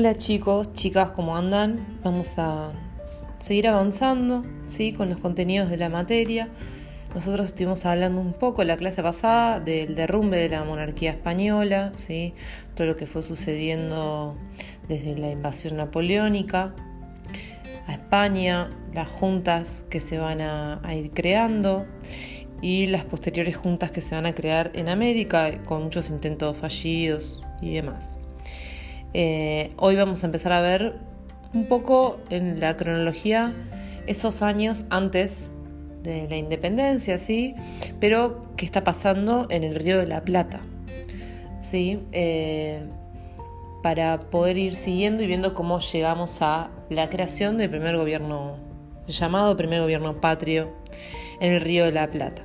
Hola chicos, chicas, ¿cómo andan? Vamos a seguir avanzando ¿sí? con los contenidos de la materia. Nosotros estuvimos hablando un poco la clase pasada del derrumbe de la monarquía española, ¿sí? todo lo que fue sucediendo desde la invasión napoleónica a España, las juntas que se van a ir creando y las posteriores juntas que se van a crear en América con muchos intentos fallidos y demás. Eh, hoy vamos a empezar a ver un poco en la cronología esos años antes de la independencia, ¿sí? Pero qué está pasando en el Río de la Plata, ¿sí? Eh, para poder ir siguiendo y viendo cómo llegamos a la creación del primer gobierno, llamado primer gobierno patrio en el Río de la Plata.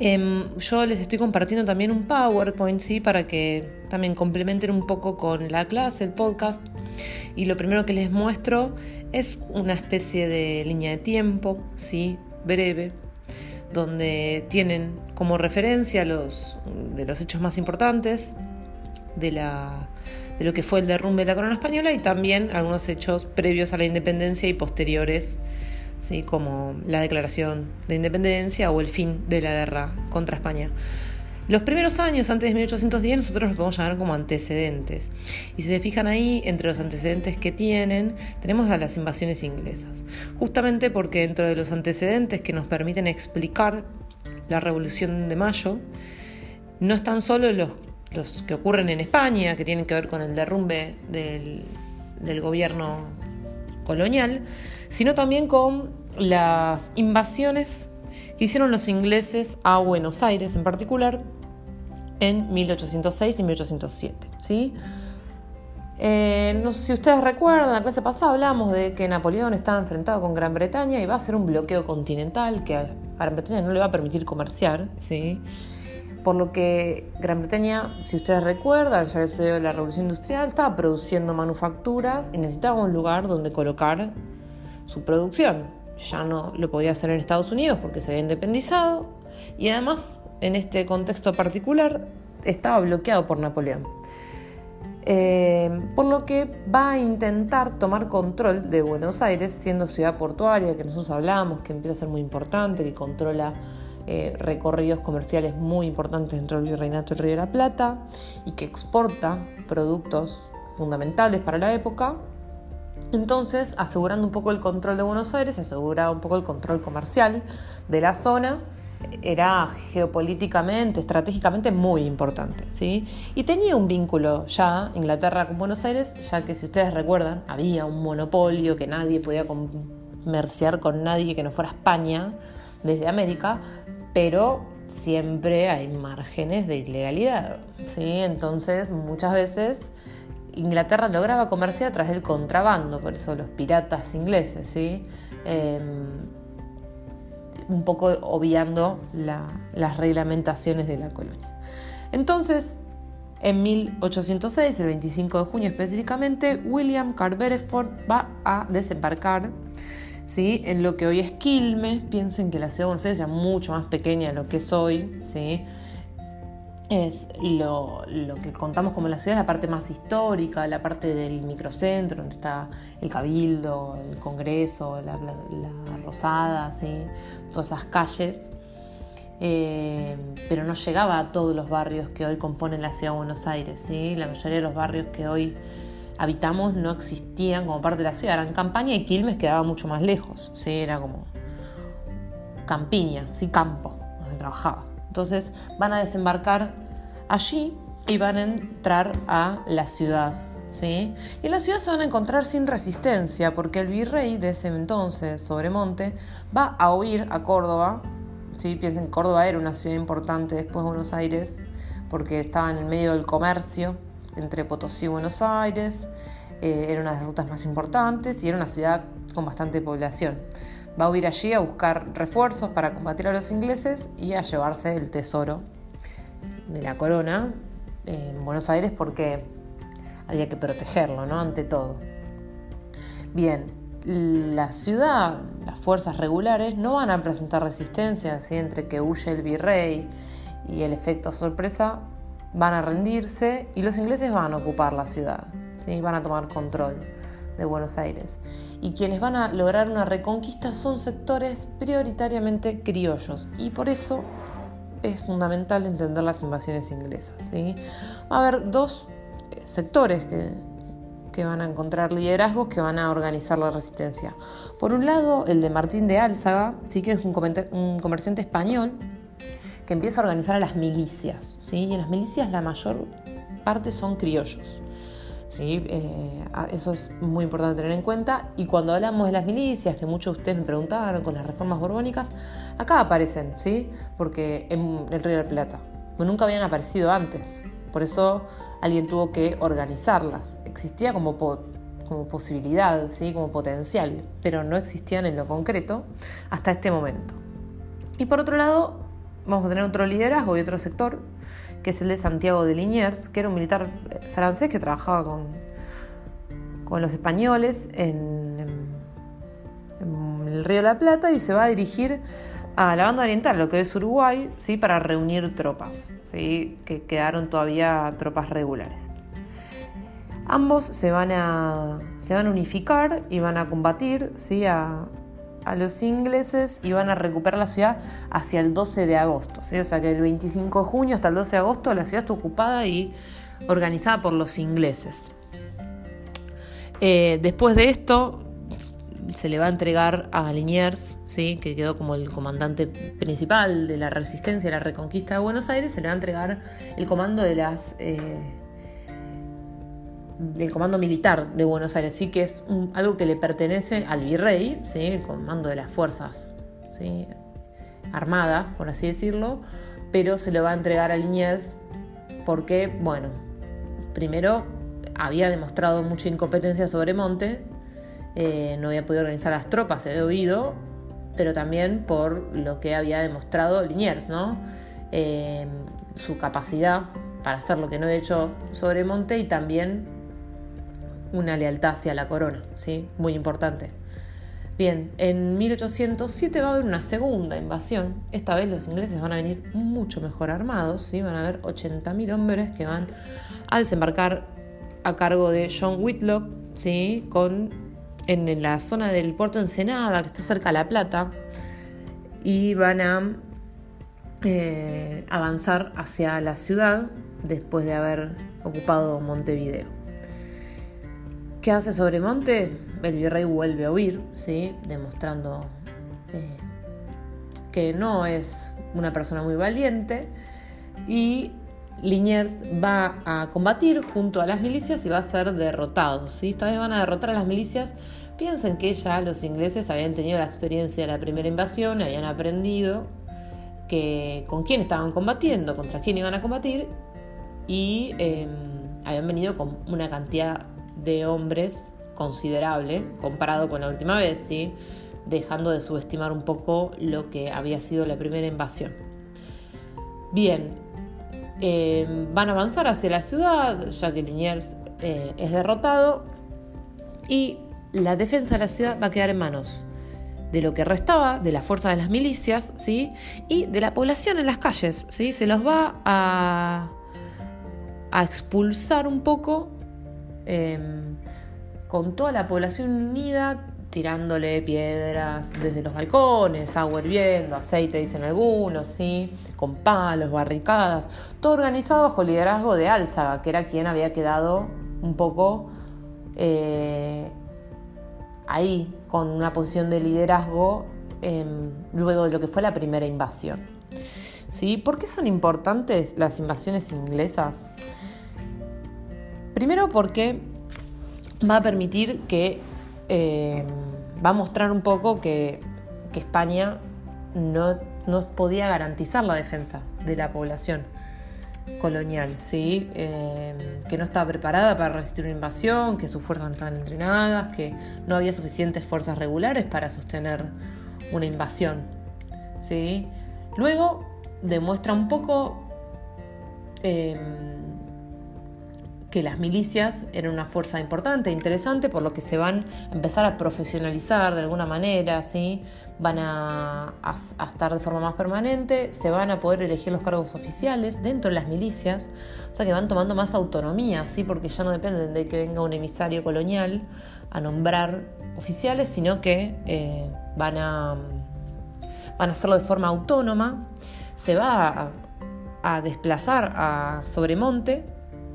Em, yo les estoy compartiendo también un PowerPoint, ¿sí? Para que también complementen un poco con la clase, el podcast. Y lo primero que les muestro es una especie de línea de tiempo, ¿sí? Breve, donde tienen como referencia los, de los hechos más importantes de, la, de lo que fue el derrumbe de la corona española y también algunos hechos previos a la independencia y posteriores ¿sí? como la declaración de independencia o el fin de la guerra contra España. Los primeros años antes de 1810 nosotros los podemos llamar como antecedentes. Y si se fijan ahí, entre los antecedentes que tienen, tenemos a las invasiones inglesas. Justamente porque dentro de los antecedentes que nos permiten explicar la Revolución de Mayo, no están solo los, que ocurren en España, que tienen que ver con el derrumbe del, del gobierno colonial, sino también con las invasiones que hicieron los ingleses a Buenos Aires en particular en 1806 y 1807. ¿sí? Eh, no sé si ustedes recuerdan, la clase pasada hablamos de que Napoleón estaba enfrentado con Gran Bretaña y va a hacer un bloqueo continental que a Gran Bretaña no le va a permitir comerciar. ¿sí? Por lo que Gran Bretaña, si ustedes recuerdan, ya sucedió la Revolución Industrial, estaba produciendo manufacturas y necesitaba un lugar donde colocar su producción. Ya no lo podía hacer en Estados Unidos porque se había independizado y además, en este contexto particular, estaba bloqueado por Napoleón. Eh, por lo que va a intentar tomar control de Buenos Aires, siendo ciudad portuaria, que nosotros hablamos, que empieza a ser muy importante, que controla eh, recorridos comerciales muy importantes dentro del Virreinato del Río de la Plata y que exporta productos fundamentales para la época. Entonces, asegurando un poco el control de Buenos Aires, aseguraba un poco el control comercial de la zona, era geopolíticamente, estratégicamente muy importante. ¿sí? Y tenía un vínculo ya Inglaterra con Buenos Aires, ya que si ustedes recuerdan, había un monopolio que nadie podía comerciar con nadie que no fuera España desde América, pero siempre hay márgenes de ilegalidad. ¿sí? Entonces, muchas veces Inglaterra lograba comerciar a través del contrabando, por eso los piratas ingleses, ¿sí? Em, un poco obviando las reglamentaciones de la colonia. Entonces, en 1806, el 25 de junio específicamente, William Carverford va a desembarcar ¿sí? en lo que hoy es Quilmes. Piensen que la ciudad de Buenos Aires es mucho más pequeña de lo que es hoy. ¿sí? Es lo, que contamos como la ciudad, la parte más histórica, la parte del microcentro, donde está el Cabildo, el Congreso, la, Rosada, ¿sí? todas esas calles. Eh, pero no llegaba a todos los barrios que hoy componen la ciudad de Buenos Aires. ¿sí? La mayoría de los barrios que hoy habitamos no existían como parte de la ciudad, eran campaña y Quilmes quedaba mucho más lejos, ¿sí? era como campiña, ¿sí? campo, donde se trabajaba. Entonces van a desembarcar allí y van a entrar a la ciudad. ¿sí? Y en la ciudad se van a encontrar sin resistencia, porque el virrey de ese entonces, Sobremonte, va a huir a Córdoba. ¿sí? Piensen, Córdoba era una ciudad importante después de Buenos Aires, porque estaba en el medio del comercio entre Potosí y Buenos Aires, eh, era una de las rutas más importantes y era una ciudad con bastante población. Va a huir allí a buscar refuerzos para combatir a los ingleses y a llevarse el tesoro de la corona en Buenos Aires porque había que protegerlo, ¿no? Ante todo. Bien, la ciudad, las fuerzas regulares no van a presentar resistencia, así entre que huye el virrey y el efecto sorpresa van a rendirse y los ingleses van a ocupar la ciudad. ¿sí? van a tomar control de Buenos Aires. Y quienes van a lograr una reconquista son sectores prioritariamente criollos. Y por eso es fundamental entender las invasiones inglesas. ¿sí? Va a haber dos eh, sectores que, que van a encontrar liderazgos que van a organizar la resistencia. Por un lado, el de Martín de Álzaga, ¿sí? que es un, un comerciante español que empieza a organizar a las milicias. ¿sí? Y en las milicias la mayor parte son criollos. ¿sí? Eh, eso es muy importante tener en cuenta. Y cuando hablamos de las milicias, que muchos de ustedes me preguntaron con las reformas borbónicas, acá aparecen, ¿sí? porque en el Río de la Plata. nunca habían aparecido antes. Por eso alguien tuvo que organizarlas. Existía como, como posibilidad, ¿sí? como potencial, pero no existían en lo concreto hasta este momento. Y por otro lado, vamos a tener otro liderazgo y otro sector que es el de Santiago de Liniers, que era un militar eh, francés que trabajaba con, con los españoles en, el Río de la Plata y se va a dirigir a la banda oriental, lo que es Uruguay, ¿sí? para reunir tropas, ¿sí? que quedaron todavía tropas regulares. Ambos se van a, se van a unificar y van a combatir ¿sí? a, a los ingleses y van a recuperar la ciudad hacia el 12 de agosto. O sea que el 25 de junio hasta el 12 de agosto la ciudad está ocupada y organizada por los ingleses. Eh, después de esto se le va a entregar a Liniers, ¿sí? que quedó como el comandante principal de la resistencia y la reconquista de Buenos Aires, se le va a entregar el comando de las... Eh, del Comando Militar de Buenos Aires, sí que es algo que le pertenece al virrey, ¿sí? el comando de las fuerzas ¿sí? armadas, por así decirlo, pero se le va a entregar a Liniers porque, bueno, primero había demostrado mucha incompetencia sobre Monte, eh, no había podido organizar las tropas, se había oído, pero también por lo que había demostrado Liniers, ¿no? Eh, su capacidad para hacer lo que no había hecho sobre Monte y también una lealtad hacia la corona, ¿sí? Muy importante. Bien, en 1807 va a haber una segunda invasión. Esta vez los ingleses van a venir mucho mejor armados, ¿sí? Van a haber 80.000 hombres que van a desembarcar a cargo de John Whitlock, ¿sí? Con, en, la zona del puerto Ensenada, que está cerca de La Plata, y van a eh, avanzar hacia la ciudad después de haber ocupado Montevideo. ¿Qué hace Sobremonte? El virrey vuelve a huir, ¿sí? demostrando eh, que no es una persona muy valiente. Y Liniers va a combatir junto a las milicias y va a ser derrotado. ¿sí? Esta vez van a derrotar a las milicias. Piensen que ya los ingleses habían tenido la experiencia de la primera invasión, habían aprendido que con quién estaban combatiendo, contra quién iban a combatir y em, habían venido con una cantidad de hombres considerable comparado con la última vez, ¿sí? dejando de subestimar un poco lo que había sido la primera invasión. Bien, eh, van a avanzar hacia la ciudad, ya que Liniers eh, es derrotado, y la defensa de la ciudad va a quedar en manos de lo que restaba, de la fuerza de las milicias, ¿sí? y de la población en las calles. ¿sí? Se los va a, a expulsar un poco Em, con toda la población unida tirándole piedras desde los balcones, agua hirviendo, aceite, dicen algunos, ¿sí? con palos, barricadas, todo organizado bajo liderazgo de Álzaga, que era quien había quedado un poco eh, ahí, con una posición de liderazgo em, luego de lo que fue la primera invasión. ¿Sí? ¿Por qué son importantes las invasiones inglesas? Primero porque va a permitir que, eh, va a mostrar un poco que, España no, podía garantizar la defensa de la población colonial, ¿sí? Eh, que no estaba preparada para resistir una invasión, que sus fuerzas no estaban entrenadas, que no había suficientes fuerzas regulares para sostener una invasión. ¿sí? Luego demuestra un poco eh, que las milicias eran una fuerza importante, interesante, por lo que se van a empezar a profesionalizar de alguna manera, ¿sí? van a, estar de forma más permanente, se van a poder elegir los cargos oficiales dentro de las milicias, o sea que van tomando más autonomía, ¿sí? porque ya no dependen de que venga un emisario colonial a nombrar oficiales, sino que eh, van, a, van a hacerlo de forma autónoma, se va a, desplazar a Sobremonte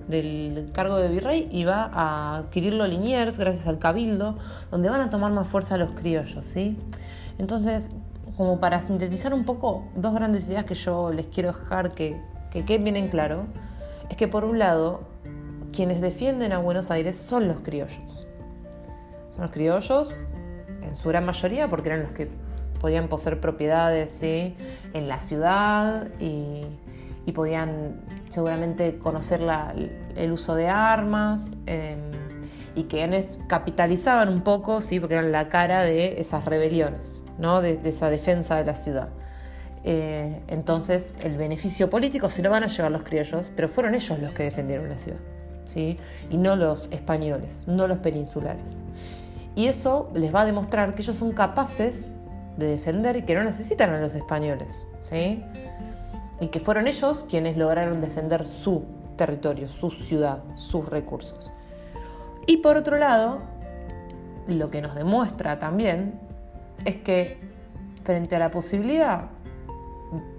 del cargo de virrey y va a adquirirlo Liniers gracias al cabildo, donde van a tomar más fuerza los criollos, ¿sí? Entonces, como para sintetizar un poco dos grandes ideas que yo les quiero dejar que, que queden bien en claro, es que por un lado, quienes defienden a Buenos Aires son los criollos. Son los criollos, en su gran mayoría, porque eran los que podían poseer propiedades en la ciudad y, podían seguramente conocer el uso de armas. Em, y quienes capitalizaban un poco, sí, porque eran la cara de esas rebeliones de, esa defensa de la ciudad. Eh, entonces, el beneficio político se lo van a llevar los criollos, pero fueron ellos los que defendieron la ciudad, ¿sí? y no los españoles, no los peninsulares. Y eso les va a demostrar que ellos son capaces de defender y que no necesitan a los españoles, ¿sí? Y que fueron ellos quienes lograron defender su territorio, su ciudad, sus recursos. Y por otro lado, lo que nos demuestra también es que frente a la posibilidad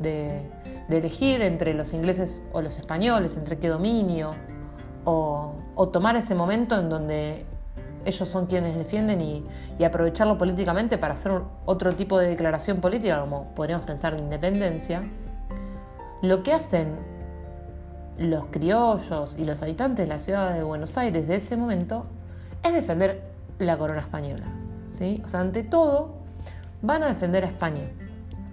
de, elegir entre los ingleses o los españoles, entre qué dominio, o, tomar ese momento en donde ellos son quienes defienden y, aprovecharlo políticamente para hacer otro tipo de declaración política, como podríamos pensar de independencia, lo que hacen los criollos y los habitantes de la ciudad de Buenos Aires de ese momento es defender la corona española. ¿sí? O sea, ante todo, van a defender a España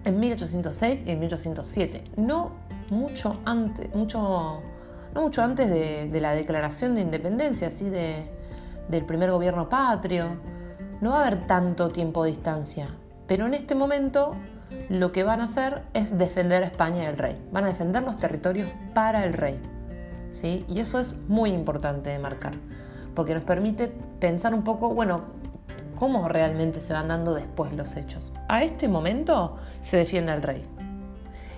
en 1806 y en 1807, no mucho antes, mucho, no mucho antes de, la declaración de independencia, así de, del primer gobierno patrio. No va a haber tanto tiempo de distancia, pero en este momento lo que van a hacer es defender a España y al rey. Van a defender los territorios para el rey. ¿sí? Y eso es muy importante de marcar, porque nos permite pensar un poco, bueno, cómo realmente se van dando después los hechos. A este momento se defiende al rey.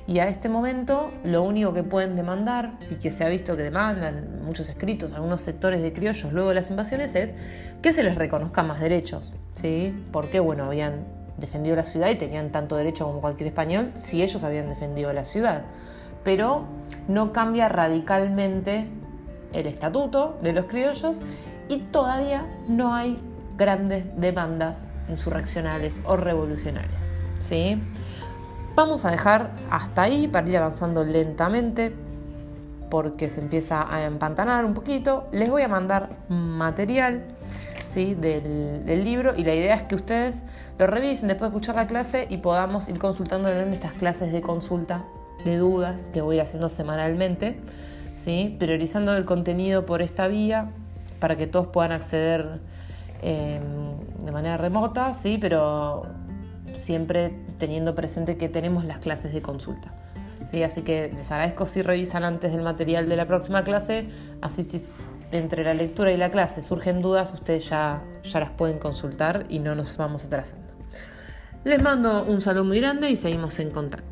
Y a este momento lo único que pueden demandar, y que se ha visto que demandan muchos escritos, algunos sectores de criollos luego de las invasiones, es que se les reconozcan más derechos. ¿sí? Porque, bueno, habían defendido la ciudad y tenían tanto derecho como cualquier español si ellos habían defendido la ciudad. Pero no cambia radicalmente el estatuto de los criollos y todavía no hay grandes demandas insurreccionales o revolucionarias. ¿sí? Vamos a dejar hasta ahí para ir avanzando lentamente porque se empieza a empantanar un poquito. Les voy a mandar material ¿sí? del, libro y la idea es que ustedes lo revisen después de escuchar la clase y podamos ir consultando en estas clases de consulta de dudas que voy a ir haciendo semanalmente, ¿sí? priorizando el contenido por esta vía para que todos puedan acceder Em, de manera remota, sí, pero siempre teniendo presente que tenemos las clases de consulta. ¿sí? Así que les agradezco si revisan antes del material de la próxima clase, así si entre la lectura y la clase surgen dudas, ustedes ya, ya las pueden consultar y no nos vamos atrasando. Les mando un saludo muy grande y seguimos en contacto.